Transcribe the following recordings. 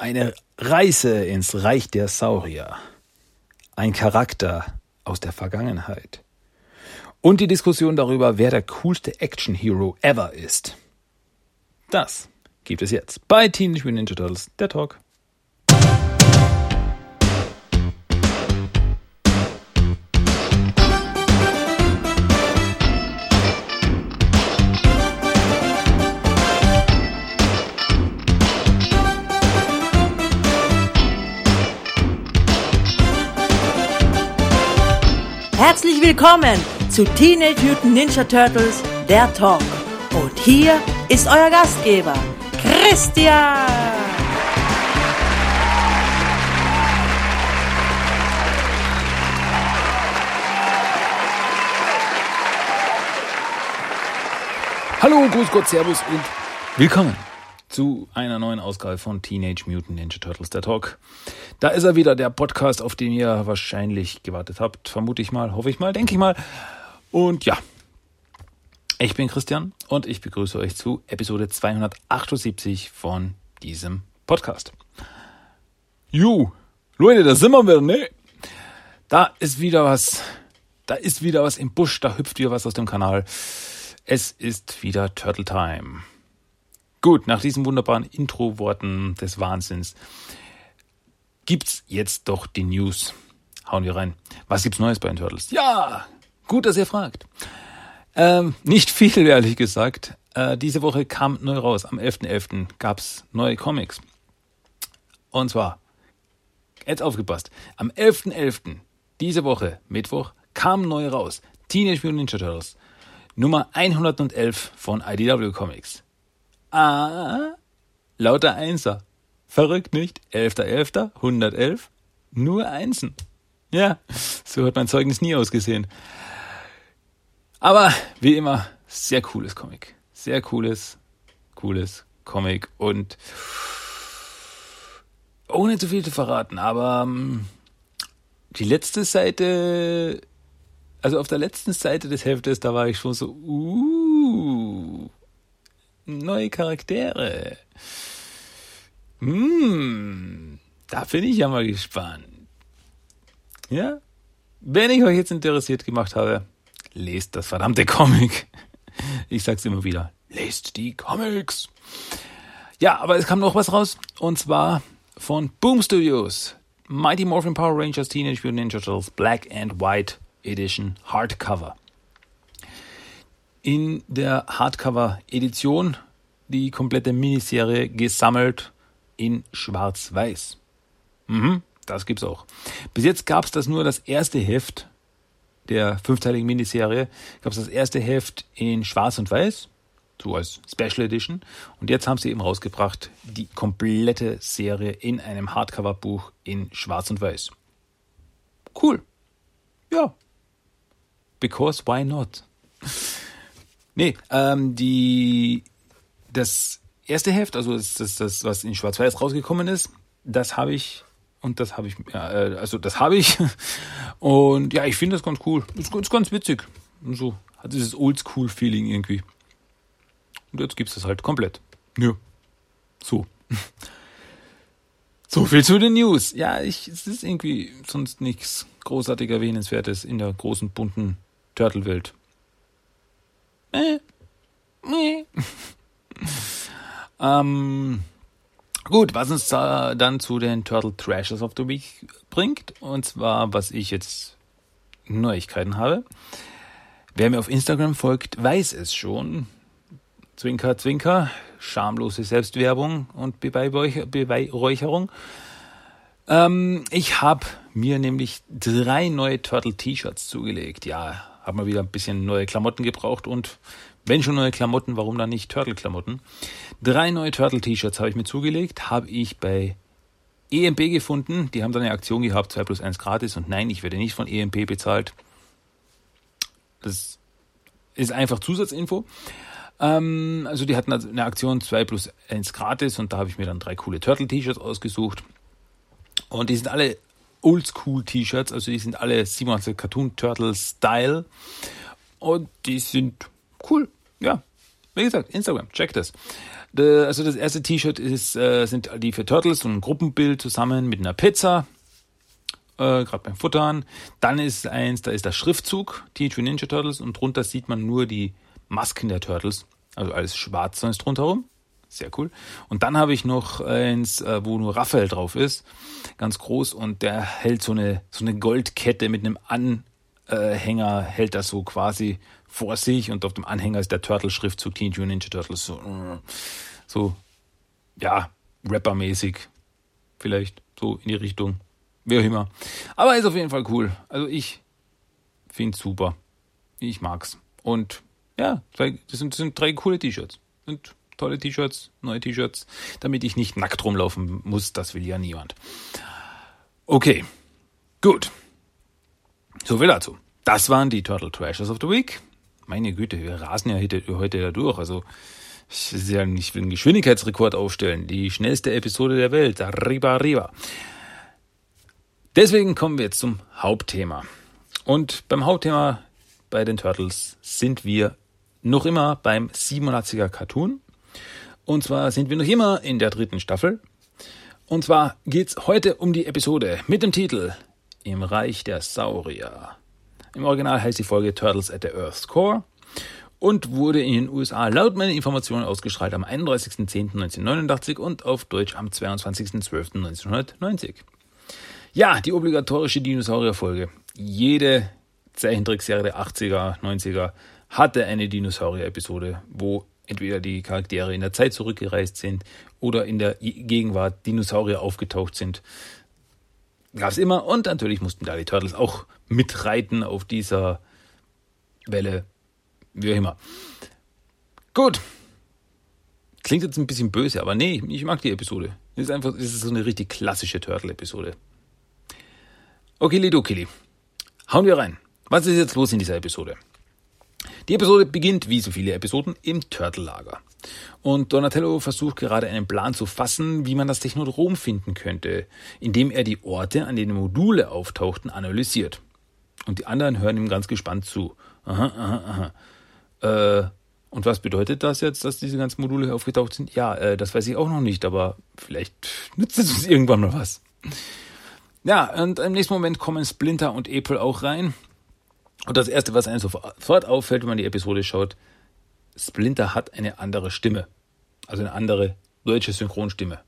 Eine Reise ins Reich der Saurier. Ein Charakter aus der Vergangenheit. Und die Diskussion darüber, wer der coolste Action-Hero ever ist. Das gibt es jetzt bei Teenage Mutant Ninja Turtles, der Talk. Herzlich willkommen zu Teenage Mutant Ninja Turtles, der Talk. Und hier ist euer Gastgeber, Christian. Hallo, Gruß Gott, Servus und willkommen zu einer neuen Ausgabe von Teenage Mutant Ninja Turtles, der Talk. Da ist er wieder, der Podcast, auf den ihr wahrscheinlich gewartet habt. Vermute ich mal, hoffe ich mal, denke ich mal. Und ja, ich bin Christian und ich begrüße euch zu Episode 278 von diesem Podcast. Ju, Leute, da sind wir wieder, ne? Da ist wieder was, da ist wieder was im Busch, da hüpft wieder was aus dem Kanal. Es ist wieder Turtle Time. Gut, nach diesen wunderbaren Intro-Worten des Wahnsinns gibt's jetzt doch die News. Hauen wir rein. Was gibt's Neues bei den Turtles? Ja, gut, dass ihr fragt. Ähm, nicht viel, ehrlich gesagt. Äh, diese Woche kam neu raus. Am 11.11. .11. gab's neue Comics. Und zwar, jetzt aufgepasst, am 11.11. .11. diese Woche, Mittwoch, kam neu raus. Teenage Mutant Ninja Turtles. Nummer 111 von IDW Comics. Ah, lauter Einser. Verrückt nicht? 11.11., 111, nur Einsen. Ja, so hat mein Zeugnis nie ausgesehen. Aber wie immer, sehr cooles Comic. Sehr cooles, cooles Comic und ohne zu viel zu verraten, aber ähm, die letzte Seite, also auf der letzten Seite des Heftes, da war ich schon so, uh, neue Charaktere. Hm, da bin ich ja mal gespannt. Ja? Wenn ich euch jetzt interessiert gemacht habe, lest das verdammte Comic. Ich sag's immer wieder. Lest die Comics. Ja, aber es kam noch was raus. Und zwar von Boom Studios. Mighty Morphin Power Rangers Teenage Mutant Ninja Turtles Black and White Edition Hardcover. In der Hardcover-Edition die komplette Miniserie gesammelt in Schwarz-Weiß. Mhm, das gibt's auch. Bis jetzt gab's das nur das erste Heft der fünfteiligen Miniserie. Gab's das erste Heft in Schwarz und Weiß, so als Special Edition. Und jetzt haben sie eben rausgebracht die komplette Serie in einem Hardcover-Buch in Schwarz und Weiß. Cool. Ja. Because why not? Nee, ähm, die, das erste Heft, also das, das, das was in Schwarz-Weiß rausgekommen ist, das habe ich und das habe ich, ja, äh, also das habe ich und ja, ich finde das ganz cool, ist, ist ganz witzig und so hat dieses Oldschool-Feeling irgendwie. Und jetzt gibt's das halt komplett. Ja, so. So viel zu den News. Ja, ich, es ist irgendwie sonst nichts großartig erwähnenswertes in der großen bunten Turtle-Welt. Äh, äh. Ähm, gut, was uns da dann zu den Turtle Trashes of the Week bringt. Und zwar, was ich jetzt Neuigkeiten habe. Wer mir auf Instagram folgt, weiß es schon. Zwinker, Zwinker, schamlose Selbstwerbung und Beweihräucherung. Ähm, ich habe mir nämlich drei neue Turtle T-Shirts zugelegt. Ja, habe mal wieder ein bisschen neue Klamotten gebraucht und wenn schon neue Klamotten, warum dann nicht Turtle-Klamotten? Drei neue Turtle-T-Shirts habe ich mir zugelegt, habe ich bei EMP gefunden. Die haben dann eine Aktion gehabt, 2 plus 1 gratis. Und nein, ich werde nicht von EMP bezahlt. Das ist einfach Zusatzinfo. Ähm, also die hatten eine Aktion 2 plus 1 gratis und da habe ich mir dann drei coole Turtle-T-Shirts ausgesucht. Und die sind alle Oldschool-T-Shirts, also die sind alle 27 Cartoon Turtle Style. Und die sind cool ja, wie gesagt, Instagram, check das. also das erste T-Shirt ist, äh, sind die vier Turtles, so ein Gruppenbild zusammen mit einer Pizza, äh, gerade beim Futtern. Dann ist eins, da ist der Schriftzug, Teenage Ninja Turtles, und drunter sieht man nur die Masken der Turtles, also alles schwarz ist drumherum. Sehr cool. Und dann habe ich noch eins, äh, wo nur Raphael drauf ist, ganz groß, und der hält so eine, so eine Goldkette mit einem Anhänger, hält das so quasi vor sich und auf dem Anhänger ist der Turtle-Schriftzug Teenage Mutant Ninja Turtles. So, so ja, rappermäßig. Vielleicht so in die Richtung. Wie auch immer. Aber ist auf jeden Fall cool. Also ich finde es super. Ich mag's. Und ja, das sind, das sind drei coole T-Shirts. Sind tolle T-Shirts, neue T-Shirts, damit ich nicht nackt rumlaufen muss. Das will ja niemand. Okay, gut. So viel dazu. Das waren die Turtle Trashers of the Week. Meine Güte, wir rasen ja heute, heute da durch. Also ich will, einen Geschwindigkeitsrekord aufstellen. Die schnellste Episode der Welt. Arriba, arriba. Deswegen kommen wir jetzt zum Hauptthema. Und beim Hauptthema bei den Turtles sind wir noch immer beim 87er Cartoon. Und zwar sind wir noch immer in der dritten Staffel. Und zwar geht's heute um die Episode mit dem Titel Im Reich der Saurier. Im Original heißt die Folge Turtles at the Earth's Core und wurde in den USA laut meinen Informationen ausgestrahlt am 31.10.1989 und auf Deutsch am 22.12.1990. Ja, die obligatorische Dinosaurierfolge. Jede Zeichentrickserie der 80er, 90er hatte eine Dinosaurier-Episode, wo entweder die Charaktere in der Zeit zurückgereist sind oder in der Gegenwart Dinosaurier aufgetaucht sind. Gab es immer und natürlich mussten da die Turtles auch mitreiten auf dieser Welle, wie auch immer. Gut. Klingt jetzt ein bisschen böse, aber nee, ich mag die Episode. Es ist einfach, es ist so eine richtig klassische Turtle-Episode. Okay, Lido Killy. Hauen wir rein. Was ist jetzt los in dieser Episode? Die Episode beginnt, wie so viele Episoden, im Turtle-Lager. Und Donatello versucht gerade einen Plan zu fassen, wie man das Technodrom finden könnte, indem er die Orte, an denen Module auftauchten, analysiert. Und die anderen hören ihm ganz gespannt zu. Aha, aha, aha. Äh, und was bedeutet das jetzt, dass diese ganzen Module aufgetaucht sind? Ja, äh, das weiß ich auch noch nicht, aber vielleicht nützt es uns irgendwann mal was. Ja, und im nächsten Moment kommen Splinter und April auch rein. Und das Erste, was einem sofort auffällt, wenn man die Episode schaut, Splinter hat eine andere Stimme. Also eine andere deutsche Synchronstimme.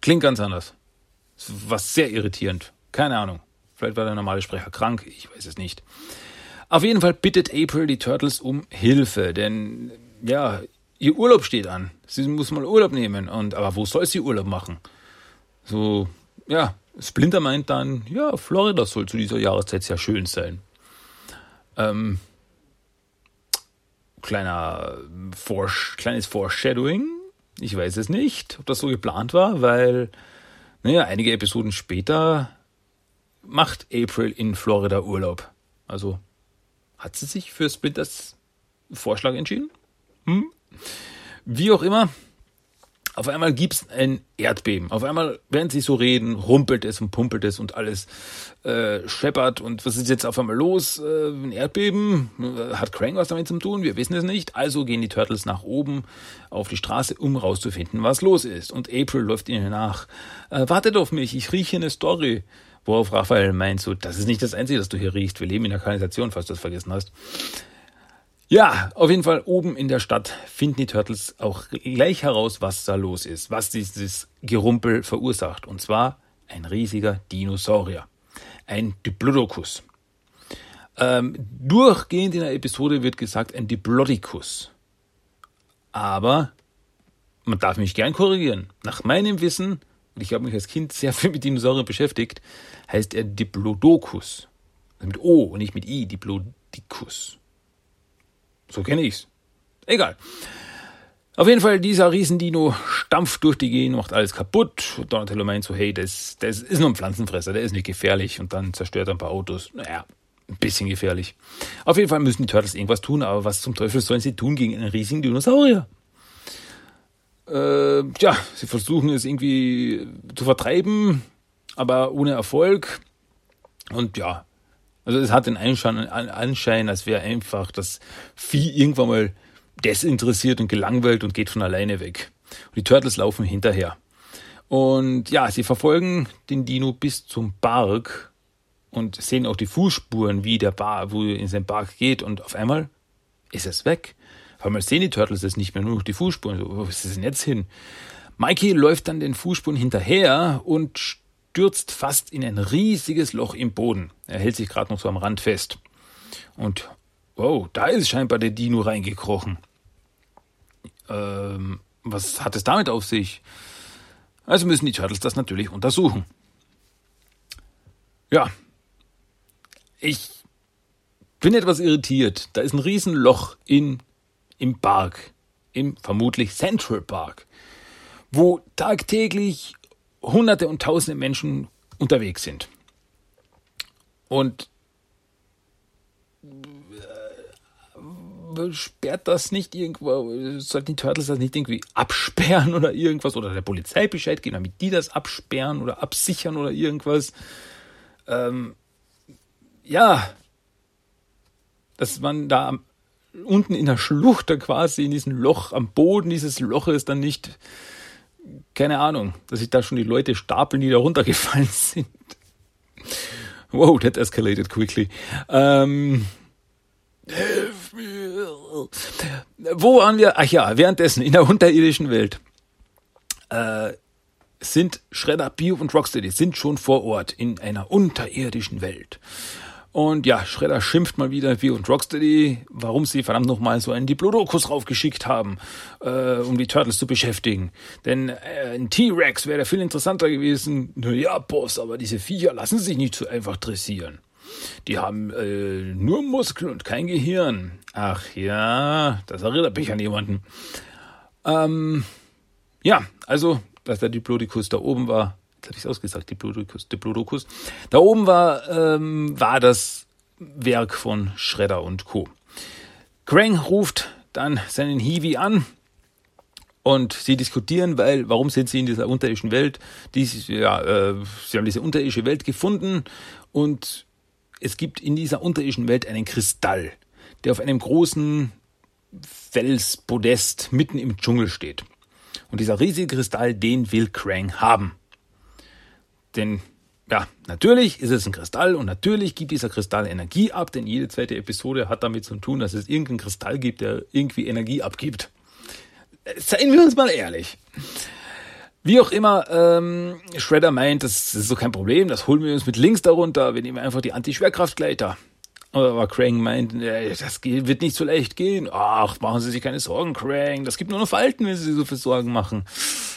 Klingt ganz anders. Was sehr irritierend. Keine Ahnung. Vielleicht war der normale Sprecher krank, ich weiß es nicht. Auf jeden Fall bittet April die Turtles um Hilfe, denn ja, ihr Urlaub steht an. Sie muss mal Urlaub nehmen. Und aber wo soll sie Urlaub machen? So, ja, Splinter meint dann, ja, Florida soll zu dieser Jahreszeit sehr schön sein. Ähm, kleiner Forsch kleines Foreshadowing. Ich weiß es nicht, ob das so geplant war, weil, naja, einige Episoden später macht April in Florida Urlaub. Also hat sie sich für Splinters Vorschlag entschieden? Hm? Wie auch immer, auf einmal gibt's ein Erdbeben. Auf einmal, während sie so reden, rumpelt es und pumpelt es und alles äh, scheppert. Und was ist jetzt auf einmal los? Äh, ein Erdbeben? Hat Krang was damit zu tun? Wir wissen es nicht. Also gehen die Turtles nach oben auf die Straße, um rauszufinden, was los ist. Und April läuft ihnen nach. Äh, wartet auf mich, ich rieche eine Story. Worauf Raphael meint so, das ist nicht das Einzige, das du hier riechst. Wir leben in der Kanalisation, falls du das vergessen hast. Ja, auf jeden Fall oben in der Stadt finden die Turtles auch gleich heraus, was da los ist, was dieses Gerumpel verursacht. Und zwar ein riesiger Dinosaurier. Ein Diplodocus. Ähm, durchgehend in der Episode wird gesagt ein Diplodicus. Aber man darf mich gern korrigieren. Nach meinem Wissen, und ich habe mich als Kind sehr viel mit Dinosauriern beschäftigt, heißt er Diplodocus. Also mit O und nicht mit I, Diplodicus. So kenne ich's. Egal. Auf jeden Fall, dieser Riesendino stampft durch die Gegend, macht alles kaputt. Donatello meint so, hey, das, das ist nur ein Pflanzenfresser, der ist nicht gefährlich. Und dann zerstört er ein paar Autos. Naja, ein bisschen gefährlich. Auf jeden Fall müssen die Turtles irgendwas tun, aber was zum Teufel sollen sie tun gegen einen riesigen Dinosaurier? Äh, ja, sie versuchen es irgendwie zu vertreiben, aber ohne Erfolg. Und ja, also es hat den Anschein, als wäre einfach das Vieh irgendwann mal desinteressiert und gelangweilt und geht von alleine weg. Und die Turtles laufen hinterher. Und ja, sie verfolgen den Dino bis zum Park und sehen auch die Fußspuren, wie der Bar, wo er in seinen Park geht. Und auf einmal ist es weg. Auf einmal sehen die Turtles es nicht mehr, nur noch die Fußspuren. So, wo ist es denn jetzt hin? Mikey läuft dann den Fußspuren hinterher und stürzt fast in ein riesiges Loch im Boden. Er hält sich gerade noch so am Rand fest. Und wow, da ist scheinbar der Dino reingekrochen. Ähm, was hat es damit auf sich? Also müssen die Turtles das natürlich untersuchen. Ja, ich bin etwas irritiert. Da ist ein Riesenloch in, im Park, im vermutlich Central Park, wo tagtäglich Hunderte und Tausende Menschen unterwegs sind. Und äh, sperrt das nicht irgendwo, sollten die Turtles das nicht irgendwie absperren oder irgendwas oder der Polizei Bescheid geben, damit die das absperren oder absichern oder irgendwas. Ähm, ja, dass man da unten in der Schlucht da quasi in diesem Loch am Boden dieses Loches dann nicht keine Ahnung, dass sich da schon die Leute stapeln, die da runtergefallen sind. Wow, that escalated quickly. Ähm, wo waren wir? Ach ja, währenddessen in der unterirdischen Welt äh, sind Shredder, Bio und Rocksteady sind schon vor Ort in einer unterirdischen Welt. Und ja, Shredder schimpft mal wieder wie und Rocksteady, warum sie verdammt nochmal so einen Diplodocus raufgeschickt haben, äh, um die Turtles zu beschäftigen. Denn äh, ein T-Rex wäre viel interessanter gewesen. Naja, Boss, aber diese Viecher lassen sich nicht so einfach dressieren. Die haben äh, nur Muskeln und kein Gehirn. Ach ja, das erinnert mich an jemanden. Ähm, ja, also, dass der Diplodocus da oben war, habe ich es ausgesagt, Diplodocus, Diplodocus. Da oben war, ähm, war das Werk von Shredder und Co. Krang ruft dann seinen Hiwi an und sie diskutieren, weil, warum sind sie in dieser unterirdischen Welt? Dies, ja, äh, sie haben diese unterirdische Welt gefunden und es gibt in dieser unterirdischen Welt einen Kristall, der auf einem großen Felspodest mitten im Dschungel steht. Und dieser riesige Kristall, den will Krang haben. Denn ja, natürlich ist es ein Kristall und natürlich gibt dieser Kristall Energie ab, denn jede zweite Episode hat damit zu tun, dass es irgendeinen Kristall gibt, der irgendwie Energie abgibt. Seien wir uns mal ehrlich. Wie auch immer, ähm, Shredder meint, das ist so kein Problem, das holen wir uns mit links darunter, wir nehmen einfach die Anti-Schwerkraftgleiter. Aber Krang meint, das wird nicht so leicht gehen. Ach, machen Sie sich keine Sorgen, Krang. Das gibt nur noch Falten, wenn Sie sich so viel Sorgen machen.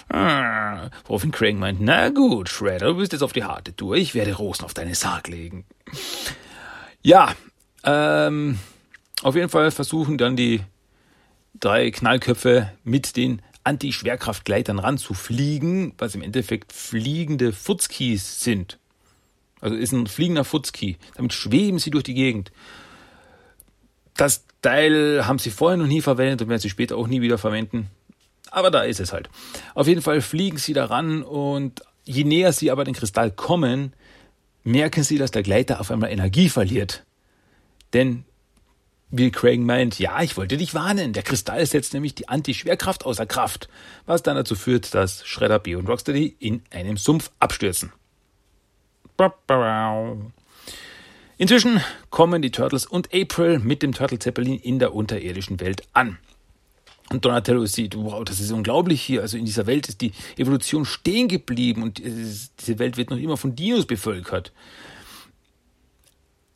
Ah, woraufhin Krang meint, na gut, Shredder, du bist jetzt auf die harte Tour. Ich werde Rosen auf deine Sarg legen. Ja, ähm, auf jeden Fall versuchen dann die drei Knallköpfe mit den Anti-Schwerkraftgleitern ranzufliegen, was im Endeffekt fliegende Futzkis sind. Also ist ein fliegender Futzki. Damit schweben sie durch die Gegend. Das Teil haben sie vorher noch nie verwendet und werden sie später auch nie wieder verwenden. Aber da ist es halt. Auf jeden Fall fliegen sie daran und je näher sie aber den Kristall kommen, merken sie, dass der Gleiter auf einmal Energie verliert. Denn wie Craig meint, ja, ich wollte dich warnen. Der Kristall setzt nämlich die Anti-Schwerkraft außer Kraft, was dann dazu führt, dass Shredder, B und Rocksteady in einem Sumpf abstürzen. Inzwischen kommen die Turtles und April mit dem Turtle Zeppelin in der unterirdischen Welt an. Und Donatello sieht, wow, das ist unglaublich hier. Also in dieser Welt ist die Evolution stehen geblieben und diese Welt wird noch immer von Dinos bevölkert.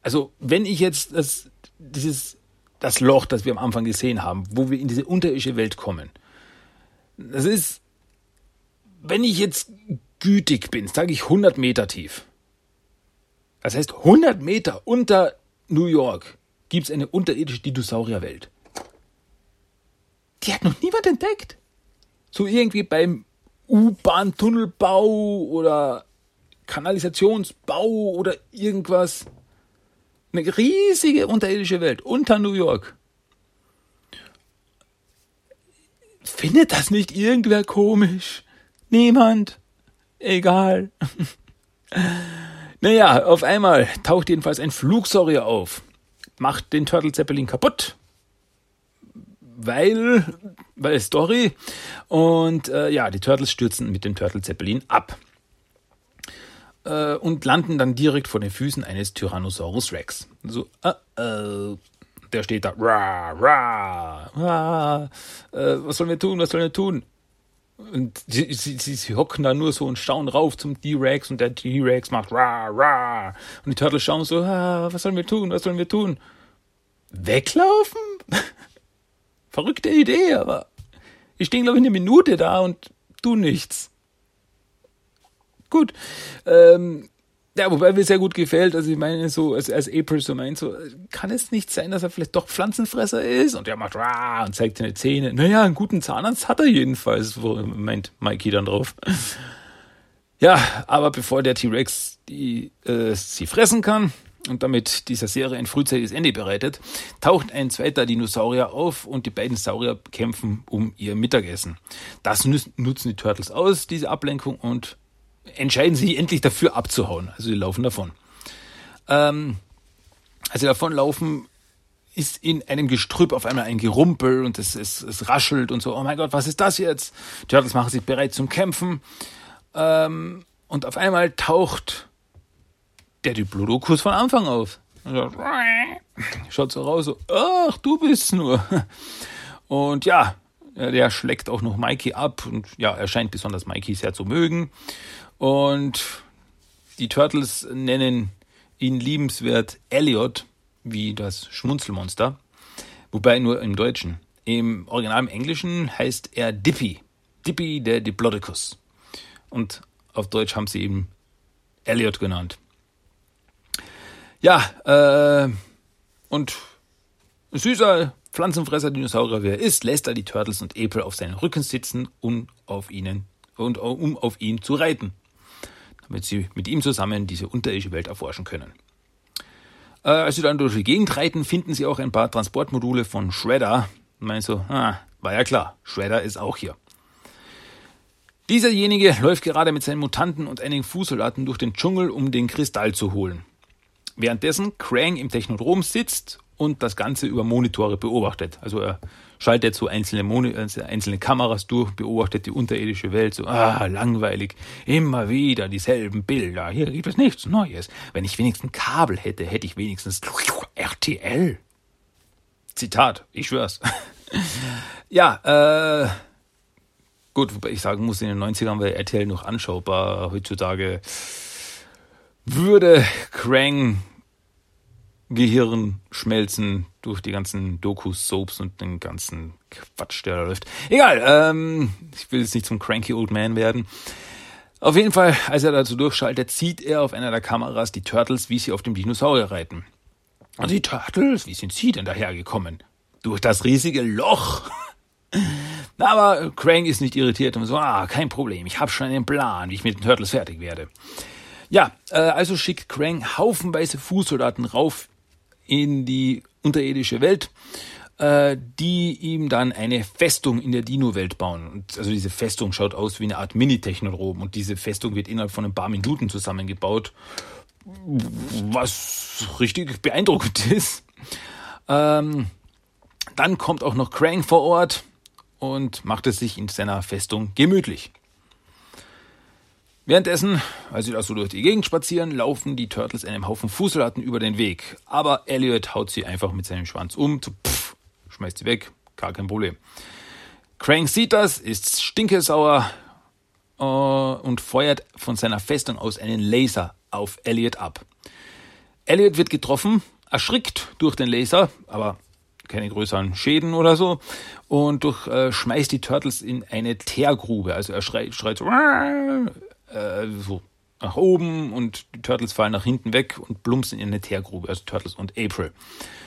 Also wenn ich jetzt das, dieses, das Loch, das wir am Anfang gesehen haben, wo wir in diese unterirdische Welt kommen, das ist, wenn ich jetzt gütig bin, sage ich 100 Meter tief. Das heißt, 100 Meter unter New York gibt es eine unterirdische Dinosaurierwelt. Die hat noch niemand entdeckt. So irgendwie beim U-Bahn-Tunnelbau oder Kanalisationsbau oder irgendwas. Eine riesige unterirdische Welt unter New York. Findet das nicht irgendwer komisch? Niemand. Egal. Naja, auf einmal taucht jedenfalls ein Flugsaurier auf, macht den Turtle Zeppelin kaputt, weil, weil Story. Und äh, ja, die Turtles stürzen mit dem Turtle Zeppelin ab äh, und landen dann direkt vor den Füßen eines Tyrannosaurus Rex. So, uh, uh, der steht da, rah, rah, rah, äh, was sollen wir tun, was sollen wir tun? Und sie, sie, sie, sie hocken da nur so und schauen rauf zum T-Rex und der T-Rex macht rah, rah. Und die Turtles schauen so, ah, was sollen wir tun, was sollen wir tun? Weglaufen? Verrückte Idee, aber ich stehe, glaube ich, eine Minute da und tu nichts. Gut. Ähm, ja, wobei mir sehr gut gefällt, also ich meine, so als, als April so meint, so, kann es nicht sein, dass er vielleicht doch Pflanzenfresser ist? Und er macht Rah und zeigt seine Zähne. Naja, einen guten Zahnarzt hat er jedenfalls, wo meint Mikey dann drauf. Ja, aber bevor der T-Rex die äh, sie fressen kann und damit dieser Serie ein frühzeitiges Ende bereitet, taucht ein zweiter Dinosaurier auf und die beiden Saurier kämpfen um ihr Mittagessen. Das nutzen die Turtles aus, diese Ablenkung, und entscheiden sich endlich dafür abzuhauen. Also sie laufen davon. Ähm, als sie davonlaufen, ist in einem Gestrüpp auf einmal ein Gerumpel und es, es, es raschelt und so. Oh mein Gott, was ist das jetzt? Die Turtles machen sich bereit zum Kämpfen. Ähm, und auf einmal taucht der Diplodocus von Anfang auf. Schaut so raus, so, ach, du bist nur. Und ja, der schlägt auch noch Mikey ab und ja, er scheint besonders Mikey sehr zu mögen. Und die Turtles nennen ihn liebenswert Elliot, wie das Schmunzelmonster, wobei nur im Deutschen. Im Original im Englischen heißt er Dippy, Dippy der Diplodocus. Und auf Deutsch haben sie eben Elliot genannt. Ja, äh, und süßer Pflanzenfresser Dinosaurier wer ist, lässt er die Turtles und April auf seinen Rücken sitzen, um auf ihnen und um auf ihn zu reiten damit sie mit ihm zusammen diese unterirdische Welt erforschen können. Äh, als sie dann durch die Gegend reiten, finden sie auch ein paar Transportmodule von Shredder. Und meinen so, ah, war ja klar, Shredder ist auch hier. Dieserjenige läuft gerade mit seinen Mutanten und einigen Fußsoldaten durch den Dschungel, um den Kristall zu holen. Währenddessen Krang im Technodrom sitzt und das Ganze über Monitore beobachtet. Also er schaltet so einzelne, Moni also einzelne Kameras durch, beobachtet die unterirdische Welt, so, ah, langweilig, immer wieder dieselben Bilder, hier gibt es nichts Neues. Wenn ich wenigstens Kabel hätte, hätte ich wenigstens RTL. Zitat, ich schwör's. ja, äh, gut, wobei ich sagen muss, in den 90ern war RTL noch anschaubar, heutzutage würde Krang Gehirn schmelzen durch die ganzen Dokus, Soaps und den ganzen Quatsch, der da läuft. Egal, ähm, ich will jetzt nicht zum cranky old man werden. Auf jeden Fall, als er dazu durchschaltet, sieht er auf einer der Kameras die Turtles, wie sie auf dem Dinosaurier reiten. Und die Turtles, wie sind sie denn dahergekommen? Durch das riesige Loch. Aber Krang ist nicht irritiert und so, ah, kein Problem, ich habe schon einen Plan, wie ich mit den Turtles fertig werde. Ja, äh, also schickt Krang haufenweise Fußsoldaten rauf in die unterirdische Welt, äh, die ihm dann eine Festung in der Dino-Welt bauen. Also diese Festung schaut aus wie eine Art Mini-Technodrom und diese Festung wird innerhalb von ein paar Minuten zusammengebaut, was richtig beeindruckend ist. Ähm, dann kommt auch noch Krang vor Ort und macht es sich in seiner Festung gemütlich. Währenddessen, als sie da so durch die Gegend spazieren, laufen die Turtles einem Haufen Fußsoldaten über den Weg. Aber Elliot haut sie einfach mit seinem Schwanz um, so pff, schmeißt sie weg, gar kein Problem. Crank sieht das, ist stinkesauer äh, und feuert von seiner Festung aus einen Laser auf Elliot ab. Elliot wird getroffen, erschrickt durch den Laser, aber keine größeren Schäden oder so und durch, äh, schmeißt die Turtles in eine Teergrube. Also er schreit, schreit so, äh, so nach oben und die Turtles fallen nach hinten weg und plumpsen in eine Teergrube, also Turtles und April.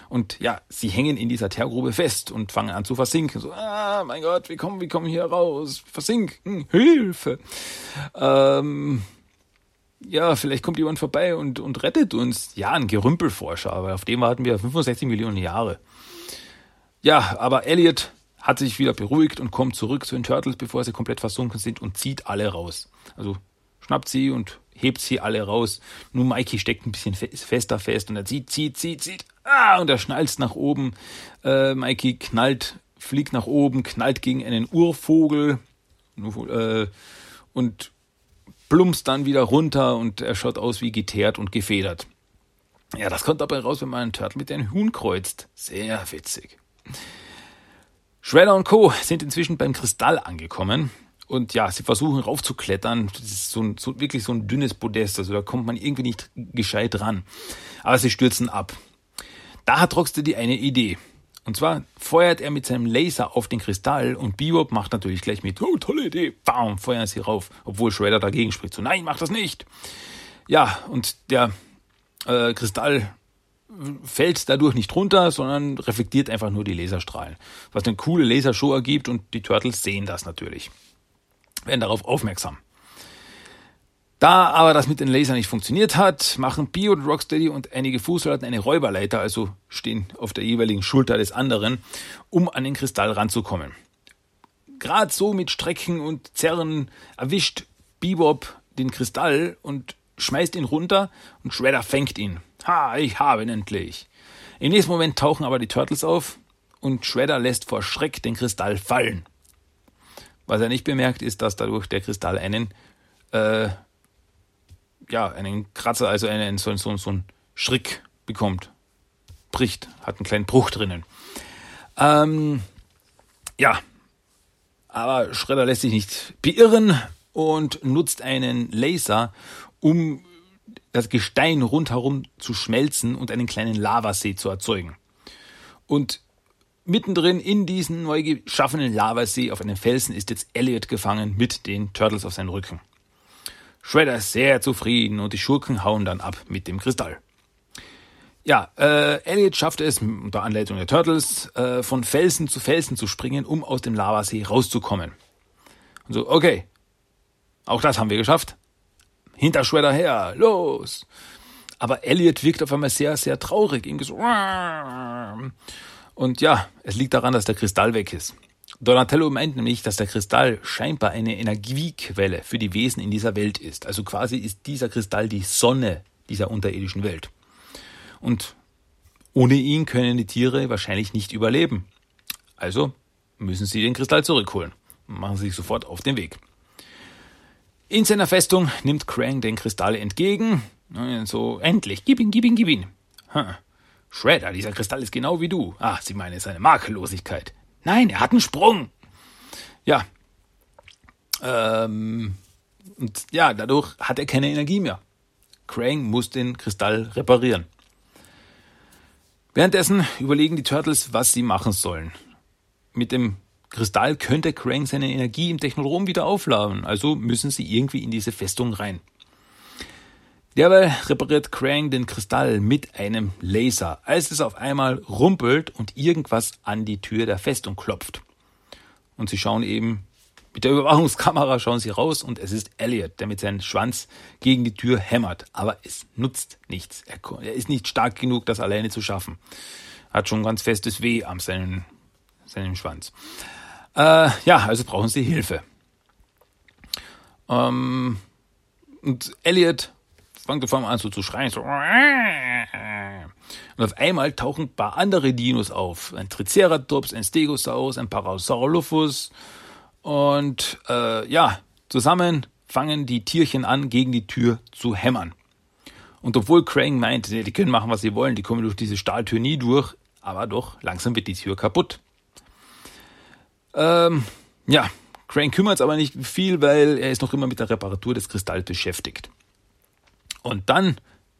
Und ja, sie hängen in dieser Teergrube fest und fangen an zu versinken. So, ah, mein Gott, wie kommen, wie kommen hier raus? Versinken, Hilfe. Ähm, ja, vielleicht kommt jemand vorbei und, und rettet uns. Ja, ein Gerümpelforscher, aber auf dem warten wir 65 Millionen Jahre. Ja, aber Elliot hat sich wieder beruhigt und kommt zurück zu den Turtles, bevor sie komplett versunken sind und zieht alle raus. Also schnappt sie und hebt sie alle raus. Nur Mikey steckt ein bisschen fester fest und er zieht, zieht, zieht, zieht. Ah, und er schnalzt nach oben. Äh, Mikey knallt fliegt nach oben, knallt gegen einen Urvogel äh, und plumpst dann wieder runter und er schaut aus wie geteert und gefedert. Ja, das kommt dabei raus, wenn man einen Turtle mit einem Huhn kreuzt. Sehr witzig. Shredder und Co. sind inzwischen beim Kristall angekommen. Und ja, sie versuchen raufzuklettern. Das ist so, ein, so wirklich so ein dünnes Podest. Also da kommt man irgendwie nicht gescheit ran. Aber sie stürzen ab. Da hat Rocksteady eine Idee. Und zwar feuert er mit seinem Laser auf den Kristall und Bebop macht natürlich gleich mit. Oh, tolle Idee. Bam, feuern sie rauf. Obwohl Shredder dagegen spricht. So, nein, mach das nicht. Ja, und der äh, Kristall fällt dadurch nicht runter, sondern reflektiert einfach nur die Laserstrahlen. Was eine coole Lasershow ergibt und die Turtles sehen das natürlich. Werden darauf aufmerksam. Da aber das mit den Lasern nicht funktioniert hat, machen Bio Rocksteady und einige Fußsoldaten eine Räuberleiter, also stehen auf der jeweiligen Schulter des anderen, um an den Kristall ranzukommen. Gerade so mit Strecken und Zerren erwischt Bebop den Kristall und schmeißt ihn runter und Shredder fängt ihn. Ha, ich habe ihn endlich. Im nächsten Moment tauchen aber die Turtles auf und Shredder lässt vor Schreck den Kristall fallen. Was er nicht bemerkt, ist, dass dadurch der Kristall einen, äh, ja, einen Kratzer, also einen, so, so, so einen Schrick bekommt. Bricht, hat einen kleinen Bruch drinnen. Ähm, ja, aber Shredder lässt sich nicht beirren und nutzt einen Laser, um das Gestein rundherum zu schmelzen und einen kleinen Lavasee zu erzeugen. Und mittendrin in diesen neu geschaffenen Lavasee auf einem Felsen ist jetzt Elliot gefangen mit den Turtles auf seinen Rücken. Shredder ist sehr zufrieden und die Schurken hauen dann ab mit dem Kristall. Ja, äh, Elliot schafft es unter Anleitung der Turtles äh, von Felsen zu Felsen zu springen, um aus dem Lavasee rauszukommen. Und so, okay, auch das haben wir geschafft hinter Shredder her, los! Aber Elliot wirkt auf einmal sehr, sehr traurig. Irgendwie so. Und ja, es liegt daran, dass der Kristall weg ist. Donatello meint nämlich, dass der Kristall scheinbar eine Energiequelle für die Wesen in dieser Welt ist. Also quasi ist dieser Kristall die Sonne dieser unterirdischen Welt. Und ohne ihn können die Tiere wahrscheinlich nicht überleben. Also müssen sie den Kristall zurückholen. Machen sie sich sofort auf den Weg. In seiner Festung nimmt Krang den Kristall entgegen. So, endlich, gib ihn, gib ihn, gib ihn. Hm. Shredder, dieser Kristall ist genau wie du. Ah, Sie meinen seine Makellosigkeit. Nein, er hat einen Sprung. Ja. Ähm, und ja, dadurch hat er keine Energie mehr. Krang muss den Kristall reparieren. Währenddessen überlegen die Turtles, was sie machen sollen. Mit dem Kristall könnte Krang seine Energie im Technodrom wieder aufladen, also müssen sie irgendwie in diese Festung rein. Derweil repariert Krang den Kristall mit einem Laser, als es auf einmal rumpelt und irgendwas an die Tür der Festung klopft. Und sie schauen eben, mit der Überwachungskamera schauen sie raus und es ist Elliot, der mit seinem Schwanz gegen die Tür hämmert. Aber es nutzt nichts. Er, ist nicht stark genug, das alleine zu schaffen. Hat schon ganz festes Weh am seinem, seinem Schwanz. Äh, ja, also brauchen sie Hilfe. Ähm, und Elliot auf einmal an so zu schreien. So. Und auf einmal tauchen ein paar andere Dinos auf. Ein Triceratops, ein Stegosaurus, ein Parasaurolophus. Und äh, ja, zusammen fangen die Tierchen an, gegen die Tür zu hämmern. Und obwohl Krang meint, die können machen, was sie wollen, die kommen durch diese Stahltür nie durch, aber doch, langsam wird die Tür kaputt. Ähm, ja, Crane kümmert es aber nicht viel, weil er ist noch immer mit der Reparatur des Kristalls beschäftigt. Und dann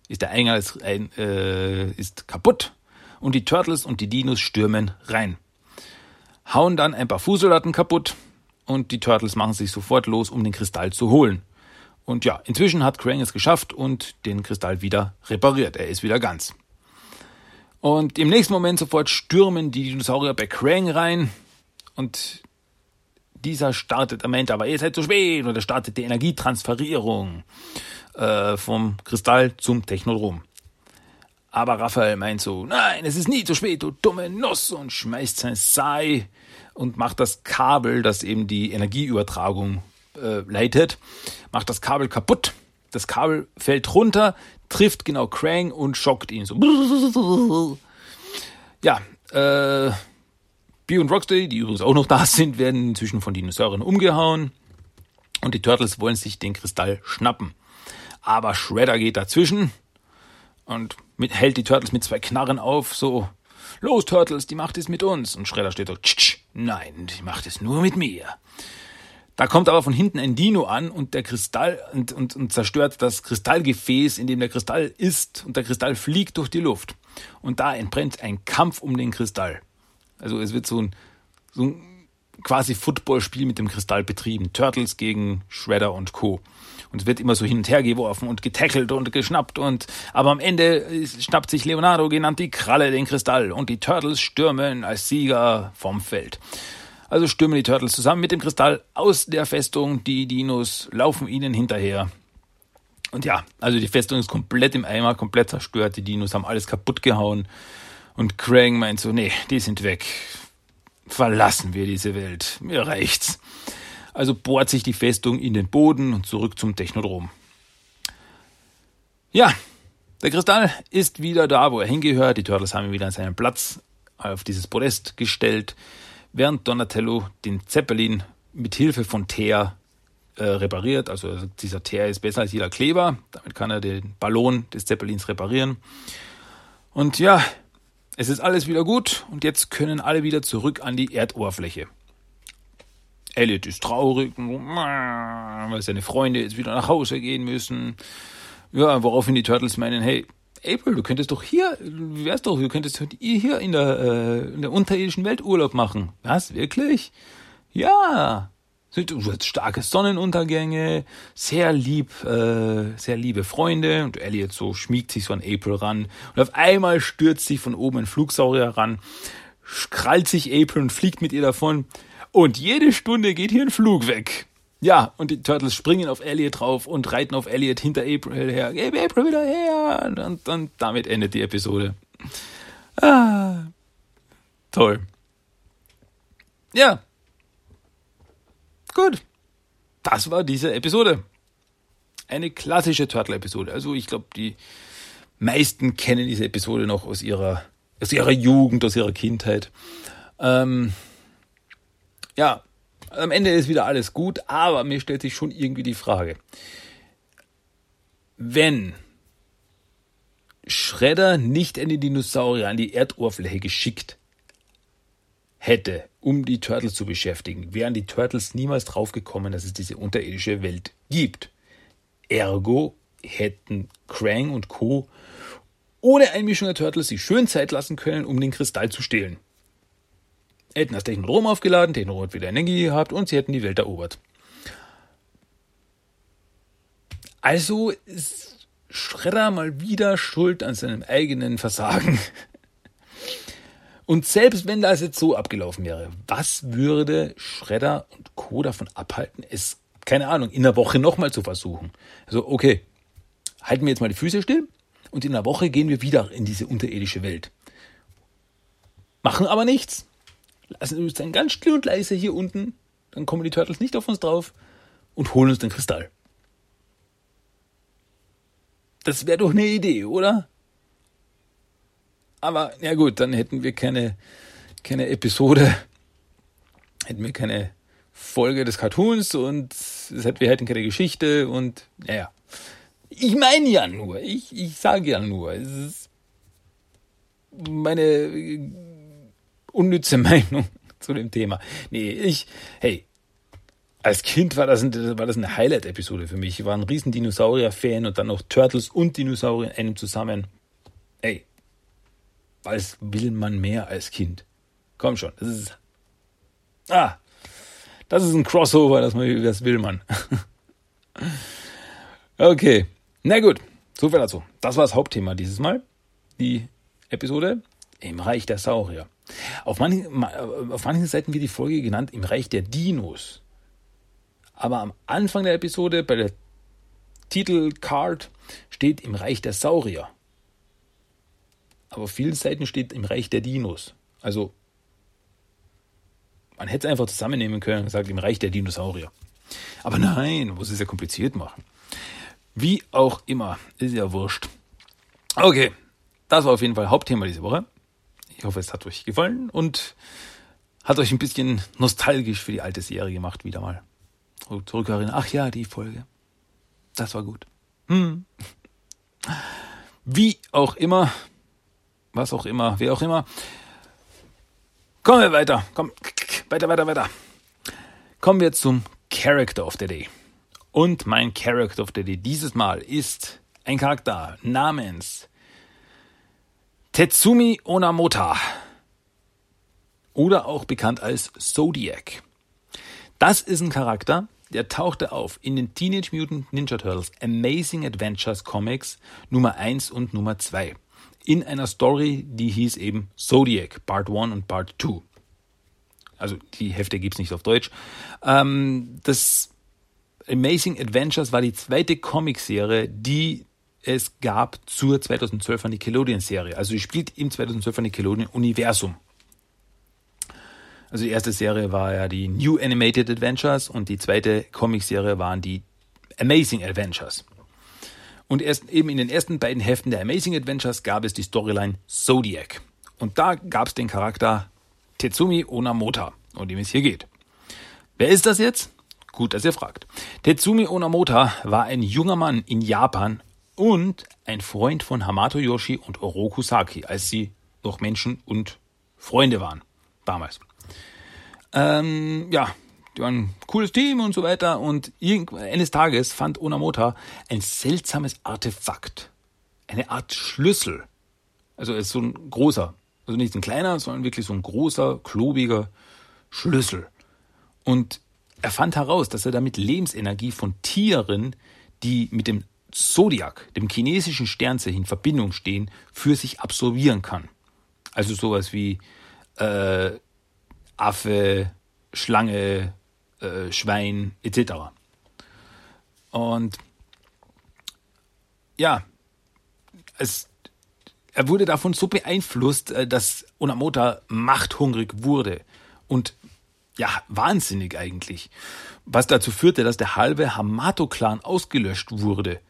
ist der Eingang ist, äh, ist kaputt und die Turtles und die Dinos stürmen rein. Hauen dann ein paar Fußsoldaten kaputt und die Turtles machen sich sofort los, um den Kristall zu holen. Und ja, inzwischen hat Krang es geschafft und den Kristall wieder repariert. Er ist wieder ganz. Und im nächsten Moment sofort stürmen die Dinosaurier bei Krang rein und dieser startet, er meint aber, ihr seid zu spät, und er startet die Energietransferierung äh, vom Kristall zum Technodrom. Aber Raphael meint so, nein, es ist nie zu spät, du dumme Nuss, und schmeißt sein Sei und macht das Kabel, das eben die Energieübertragung äh, leitet, macht das Kabel kaputt. Das Kabel fällt runter, trifft genau Krang und schockt ihn so. Ja, äh, Bee und Rocksteady, die übrigens auch noch da sind, werden inzwischen von Dinosauriern umgehauen. Und die Turtles wollen sich den Kristall schnappen. Aber Shredder geht dazwischen und mit, hält die Turtles mit zwei Knarren auf, so, los Turtles, die Macht ist mit uns. Und Shredder steht so, tsch, tsch, nein, die Macht ist nur mit mir. Da kommt aber von hinten ein Dino an und der Kristall und, und, und zerstört das Kristallgefäß, in dem der Kristall ist und der Kristall fliegt durch die Luft. Und da entbrennt ein Kampf um den Kristall. Also es wird so ein, so ein quasi Footballspiel mit dem Kristall betrieben. Turtles gegen Shredder und Co. Und es wird immer so hin und her geworfen und getackelt und geschnappt und aber am Ende schnappt sich Leonardo genannt die Kralle den Kristall und die Turtles stürmen als Sieger vom Feld. Also stürmen die Turtles zusammen mit dem Kristall aus der Festung. Die Dinos laufen ihnen hinterher. Und ja, also die Festung ist komplett im Eimer, komplett zerstört. Die Dinos haben alles kaputt gehauen. Und Krang meint so, nee, die sind weg. Verlassen wir diese Welt. Mir reicht's. Also bohrt sich die Festung in den Boden und zurück zum Technodrom. Ja, der Kristall ist wieder da, wo er hingehört. Die Turtles haben ihn wieder an seinen Platz auf dieses Podest gestellt während Donatello den Zeppelin mit Hilfe von Teer äh, repariert. Also dieser Teer ist besser als jeder Kleber. Damit kann er den Ballon des Zeppelins reparieren. Und ja, es ist alles wieder gut und jetzt können alle wieder zurück an die Erdoberfläche. Elliot ist traurig, weil seine Freunde jetzt wieder nach Hause gehen müssen. Ja, woraufhin die Turtles meinen, hey, April, du könntest doch hier, wie wär's doch, du könntest hier in der, äh, in der unterirdischen Welt Urlaub machen. Was, wirklich? Ja. Du hast starke Sonnenuntergänge, sehr lieb, äh, sehr liebe Freunde. Und Elliot so schmiegt sich so an April ran. Und auf einmal stürzt sich von oben ein Flugsaurier ran, krallt sich April und fliegt mit ihr davon. Und jede Stunde geht hier ein Flug weg. Ja, und die Turtles springen auf Elliot drauf und reiten auf Elliot hinter April her. Gib April wieder her! Und, und damit endet die Episode. Ah, toll. Ja. Gut. Das war diese Episode. Eine klassische Turtle-Episode. Also ich glaube, die meisten kennen diese Episode noch aus ihrer, aus ihrer Jugend, aus ihrer Kindheit. Ähm, ja, am Ende ist wieder alles gut, aber mir stellt sich schon irgendwie die Frage, wenn Shredder nicht eine Dinosaurier an die Erdoberfläche geschickt hätte, um die Turtles zu beschäftigen, wären die Turtles niemals draufgekommen, dass es diese unterirdische Welt gibt. Ergo hätten Krang und Co. ohne Einmischung der Turtles sich schön Zeit lassen können, um den Kristall zu stehlen hätten das Technodrom aufgeladen, Technodrom hat wieder Energie gehabt und sie hätten die Welt erobert. Also ist Schredder mal wieder schuld an seinem eigenen Versagen. Und selbst wenn das jetzt so abgelaufen wäre, was würde Schredder und Co. davon abhalten, es, keine Ahnung, in der Woche nochmal zu versuchen? Also, okay, halten wir jetzt mal die Füße still und in der Woche gehen wir wieder in diese unterirdische Welt. Machen aber nichts lassen uns dann ganz still und leise hier unten, dann kommen die Turtles nicht auf uns drauf und holen uns den Kristall. Das wäre doch eine Idee, oder? Aber ja gut, dann hätten wir keine, keine Episode, hätten wir keine Folge des Cartoons und wir hätten keine Geschichte und naja. Ich meine ja nur, ich, ich sage ja nur, es ist meine unnütze Meinung zu dem Thema. Nee, ich, hey, als Kind war das, ein, war das eine Highlight-Episode für mich. Ich war ein riesen Dinosaurier-Fan und dann noch Turtles und Dinosaurier in einem zusammen. Ey, was will man mehr als Kind? Komm schon, das ist. Ah, das ist ein Crossover, das, man, das will man. okay, na gut, so viel dazu. Das war das Hauptthema dieses Mal. Die Episode im Reich der Saurier. Auf manchen, auf manchen Seiten wird die Folge genannt im Reich der Dinos. Aber am Anfang der Episode, bei der Titelcard, steht im Reich der Saurier. Aber auf vielen Seiten steht im Reich der Dinos. Also, man hätte es einfach zusammennehmen können und gesagt, im Reich der Dinosaurier. Aber nein, muss es ja kompliziert machen. Wie auch immer, ist ja wurscht. Okay, das war auf jeden Fall Hauptthema diese Woche. Ich hoffe, es hat euch gefallen und hat euch ein bisschen nostalgisch für die alte Serie gemacht, wieder mal. Zurückerinnern. Ach ja, die Folge. Das war gut. Hm. Wie auch immer, was auch immer, wer auch immer. Kommen wir weiter. Komm, weiter, weiter, weiter. Kommen wir zum Character of the Day. Und mein Character of the Day dieses Mal ist ein Charakter namens Tetsumi Onamota. Oder auch bekannt als Zodiac. Das ist ein Charakter, der tauchte auf in den Teenage Mutant Ninja Turtles Amazing Adventures Comics Nummer 1 und Nummer 2. In einer Story, die hieß eben Zodiac, Part 1 und Part 2. Also die Hefte gibt es nicht auf Deutsch. Ähm, das Amazing Adventures war die zweite Comicserie, die es gab zur 2012er Nickelodeon-Serie. Also die spielt im 2012er Nickelodeon-Universum. Also die erste Serie war ja die New Animated Adventures und die zweite Comicserie waren die Amazing Adventures. Und erst eben in den ersten beiden Heften der Amazing Adventures gab es die Storyline Zodiac. Und da gab es den Charakter Tetsumi Onamota, um den es hier geht. Wer ist das jetzt? Gut, dass ihr fragt. Tetsumi Onamota war ein junger Mann in Japan und ein Freund von Hamato Yoshi und Oroku Saki, als sie noch Menschen und Freunde waren. Damals. Ähm, ja, die waren ein cooles Team und so weiter. Und eines Tages fand Onamota ein seltsames Artefakt. Eine Art Schlüssel. Also es ist so ein großer, also nicht ein kleiner, sondern wirklich so ein großer, klobiger Schlüssel. Und er fand heraus, dass er damit Lebensenergie von Tieren, die mit dem Zodiac, dem chinesischen Sternzeichen, in Verbindung stehen, für sich absorbieren kann. Also sowas wie äh, Affe, Schlange, äh, Schwein etc. Und ja, es, er wurde davon so beeinflusst, äh, dass Unamota machthungrig wurde und ja, wahnsinnig eigentlich. Was dazu führte, dass der halbe Hamato-Clan ausgelöscht wurde,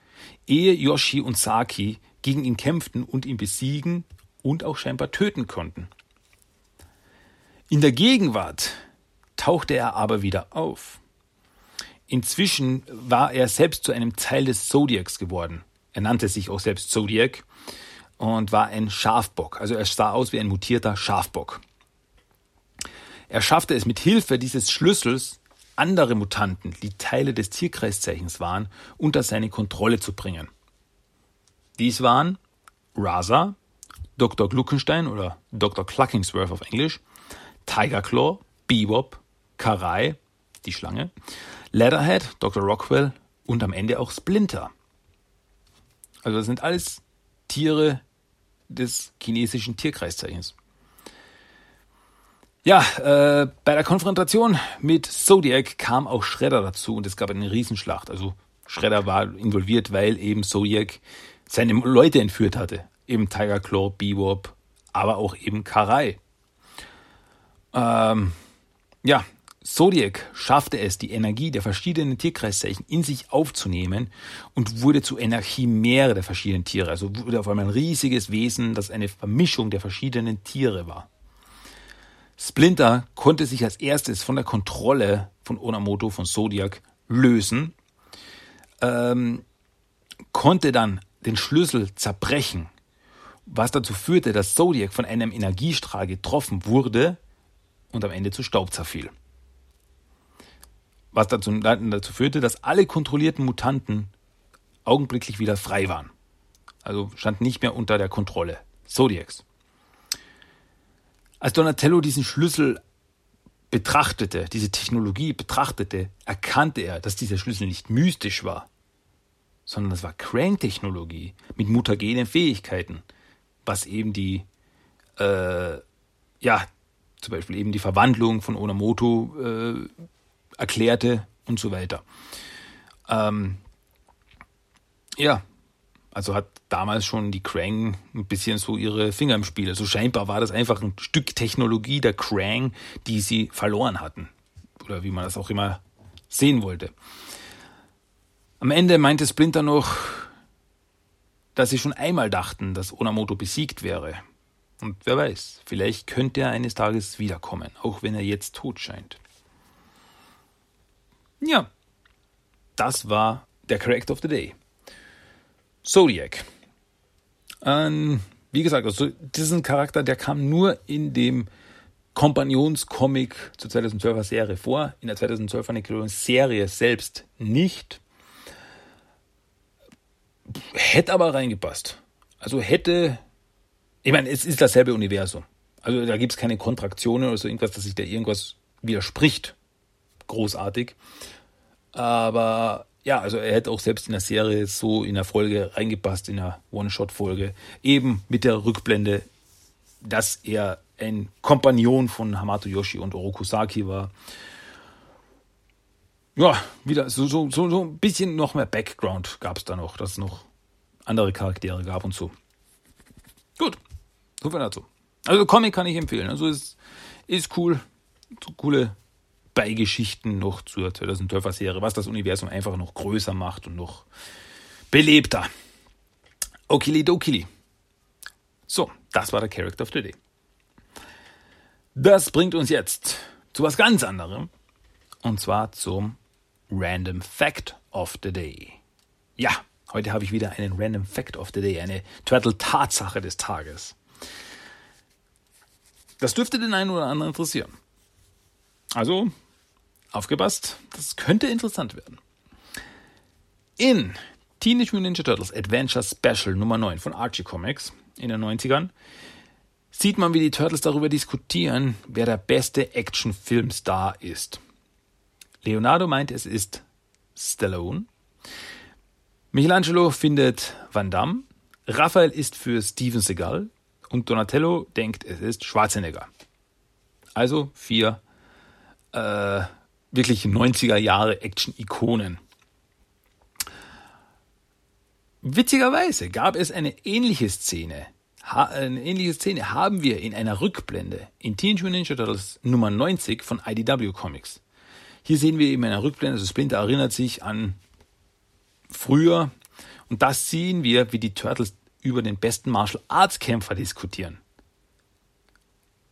ehe Yoshi und Saki gegen ihn kämpften und ihn besiegen und auch scheinbar töten konnten. In der Gegenwart tauchte er aber wieder auf. Inzwischen war er selbst zu einem Teil des Zodiacs geworden. Er nannte sich auch selbst Zodiac und war ein Schafbock. Also er sah aus wie ein mutierter Schafbock. Er schaffte es mit Hilfe dieses Schlüssels, andere Mutanten, die Teile des Tierkreiszeichens waren, unter seine Kontrolle zu bringen. Dies waren Raza, Dr. Gluckenstein oder Dr. Cluckingsworth auf Englisch, Tiger Claw, Bebop, Karai, die Schlange, Leatherhead, Dr. Rockwell und am Ende auch Splinter. Also das sind alles Tiere des chinesischen Tierkreiszeichens. Ja, äh, bei der Konfrontation mit Zodiac kam auch Shredder dazu und es gab eine Riesenschlacht. Also Shredder war involviert, weil eben Zodiac seine Leute entführt hatte. Eben Tiger Claw, Bebop, aber auch eben Karai. Ähm, ja, Zodiac schaffte es, die Energie der verschiedenen Tierkreiszeichen in sich aufzunehmen und wurde zur Energiemeere der verschiedenen Tiere. Also wurde auf einmal ein riesiges Wesen, das eine Vermischung der verschiedenen Tiere war. Splinter konnte sich als erstes von der Kontrolle von Onamoto, von Zodiac, lösen, ähm, konnte dann den Schlüssel zerbrechen, was dazu führte, dass Zodiac von einem Energiestrahl getroffen wurde und am Ende zu Staub zerfiel. Was dazu, dazu führte, dass alle kontrollierten Mutanten augenblicklich wieder frei waren. Also standen nicht mehr unter der Kontrolle Zodiacs. Als Donatello diesen Schlüssel betrachtete, diese Technologie betrachtete, erkannte er, dass dieser Schlüssel nicht mystisch war, sondern es war Krang-Technologie mit mutagenen Fähigkeiten, was eben die, äh, ja, zum Beispiel eben die Verwandlung von Onamoto äh, erklärte und so weiter. Ähm, ja, also hat damals schon die Krang ein bisschen so ihre Finger im Spiel. Also scheinbar war das einfach ein Stück Technologie der Krang, die sie verloren hatten. Oder wie man das auch immer sehen wollte. Am Ende meinte Splinter noch, dass sie schon einmal dachten, dass Onamoto besiegt wäre. Und wer weiß, vielleicht könnte er eines Tages wiederkommen, auch wenn er jetzt tot scheint. Ja, das war der Character of the Day. Zodiac. Ähm, wie gesagt, also diesen Charakter, der kam nur in dem Kompagnons-Comic zur 2012er Serie vor. In der 2012er Nickelodeon-Serie selbst nicht. Hätte aber reingepasst. Also hätte, ich meine, es ist dasselbe Universum. Also da gibt es keine Kontraktionen oder so irgendwas, dass sich da irgendwas widerspricht. Großartig. Aber ja, also er hätte auch selbst in der Serie so in der Folge reingepasst, in der One-Shot-Folge, eben mit der Rückblende, dass er ein Kompagnon von Hamato Yoshi und Orokusaki war. Ja, wieder so, so, so, so ein bisschen noch mehr Background gab es da noch, dass es noch andere Charaktere gab und so. Gut, so viel dazu. Also Comic kann ich empfehlen. Also ist, ist cool. So coole Beigeschichten noch zur 2012er Serie, was das Universum einfach noch größer macht und noch belebter. Okili So, das war der Character of the Day. Das bringt uns jetzt zu was ganz anderem. Und zwar zum Random Fact of the Day. Ja, heute habe ich wieder einen Random Fact of the Day, eine Turtle-Tatsache des Tages. Das dürfte den einen oder anderen interessieren. Also Aufgepasst, das könnte interessant werden. In Teenage Mutant Ninja Turtles Adventure Special Nummer 9 von Archie Comics in den 90ern sieht man, wie die Turtles darüber diskutieren, wer der beste Actionfilmstar ist. Leonardo meint, es ist Stallone. Michelangelo findet Van Damme. Raphael ist für Steven Seagal. Und Donatello denkt, es ist Schwarzenegger. Also vier äh, wirklich 90er Jahre Action-Ikonen. Witzigerweise gab es eine ähnliche Szene. eine ähnliche Szene haben wir in einer Rückblende in Teenage Mutant Ninja Turtles Nummer 90 von IDW Comics. Hier sehen wir eben eine Rückblende, also Splinter erinnert sich an früher und das sehen wir, wie die Turtles über den besten Martial Arts Kämpfer diskutieren.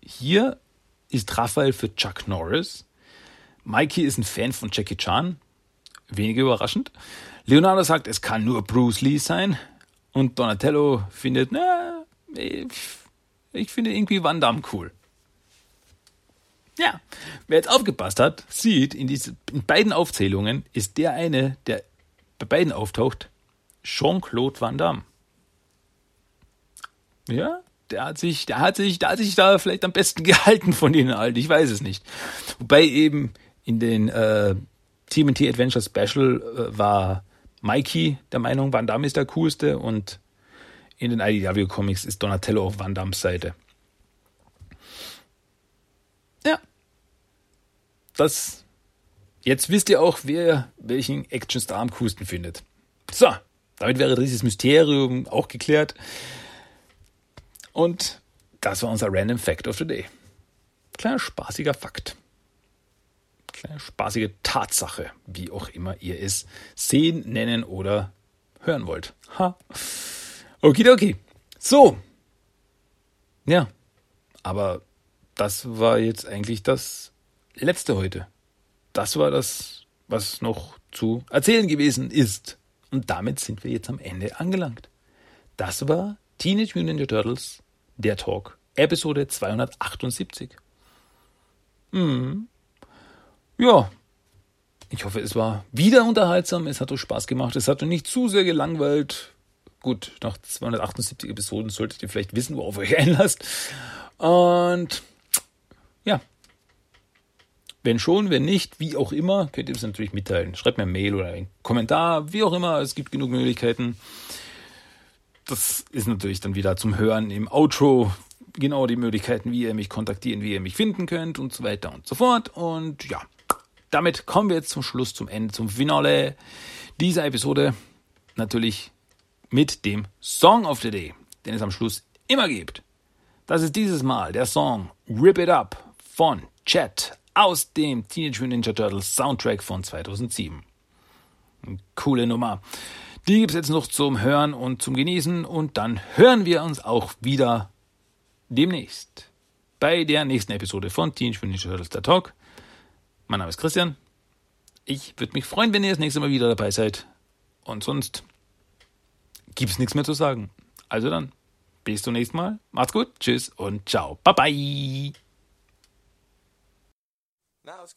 Hier ist Raphael für Chuck Norris, Mikey ist ein Fan von Jackie Chan. Weniger überraschend. Leonardo sagt, es kann nur Bruce Lee sein. Und Donatello findet, na, ich, ich finde irgendwie Van Damme cool. Ja, wer jetzt aufgepasst hat, sieht, in, diese, in beiden Aufzählungen ist der eine, der bei beiden auftaucht, Jean-Claude Van Damme. Ja, der hat sich, der hat sich, der hat sich da vielleicht am besten gehalten von denen allen. Ich weiß es nicht. Wobei eben in den äh, TMT Adventure Special äh, war Mikey der Meinung, Van Damme ist der coolste und in den IDW Comics ist Donatello auf Van Dammes Seite. Ja. Das. Jetzt wisst ihr auch, wer welchen Actionstar am coolsten findet. So, damit wäre dieses Mysterium auch geklärt. Und das war unser Random Fact of the Day. Kleiner spaßiger Fakt kleine spaßige Tatsache, wie auch immer ihr es sehen, nennen oder hören wollt. Ha. Okidoki. So. Ja. Aber das war jetzt eigentlich das letzte heute. Das war das, was noch zu erzählen gewesen ist. Und damit sind wir jetzt am Ende angelangt. Das war Teenage Mutant Ninja Turtles, der Talk, Episode 278. Mhm. Ja, ich hoffe, es war wieder unterhaltsam. Es hat euch Spaß gemacht. Es hat euch nicht zu sehr gelangweilt. Gut, nach 278 Episoden solltet ihr vielleicht wissen, worauf ihr euch einlasst. Und ja, wenn schon, wenn nicht, wie auch immer, könnt ihr es natürlich mitteilen. Schreibt mir eine Mail oder einen Kommentar, wie auch immer. Es gibt genug Möglichkeiten. Das ist natürlich dann wieder zum Hören im Outro. Genau die Möglichkeiten, wie ihr mich kontaktieren, wie ihr mich finden könnt und so weiter und so fort. Und ja, damit kommen wir jetzt zum Schluss, zum Ende, zum Finale dieser Episode. Natürlich mit dem Song of the Day, den es am Schluss immer gibt. Das ist dieses Mal der Song Rip It Up von Chet aus dem Teenage Mutant Ninja Turtles Soundtrack von 2007. Eine coole Nummer. Die gibt es jetzt noch zum Hören und zum Genießen und dann hören wir uns auch wieder demnächst bei der nächsten Episode von Teenage Mutant Ninja Turtles der Talk. Mein Name ist Christian. Ich würde mich freuen, wenn ihr das nächste Mal wieder dabei seid. Und sonst gibt es nichts mehr zu sagen. Also dann, bis zum nächsten Mal. Macht's gut, tschüss und ciao. Bye bye. Na, ist.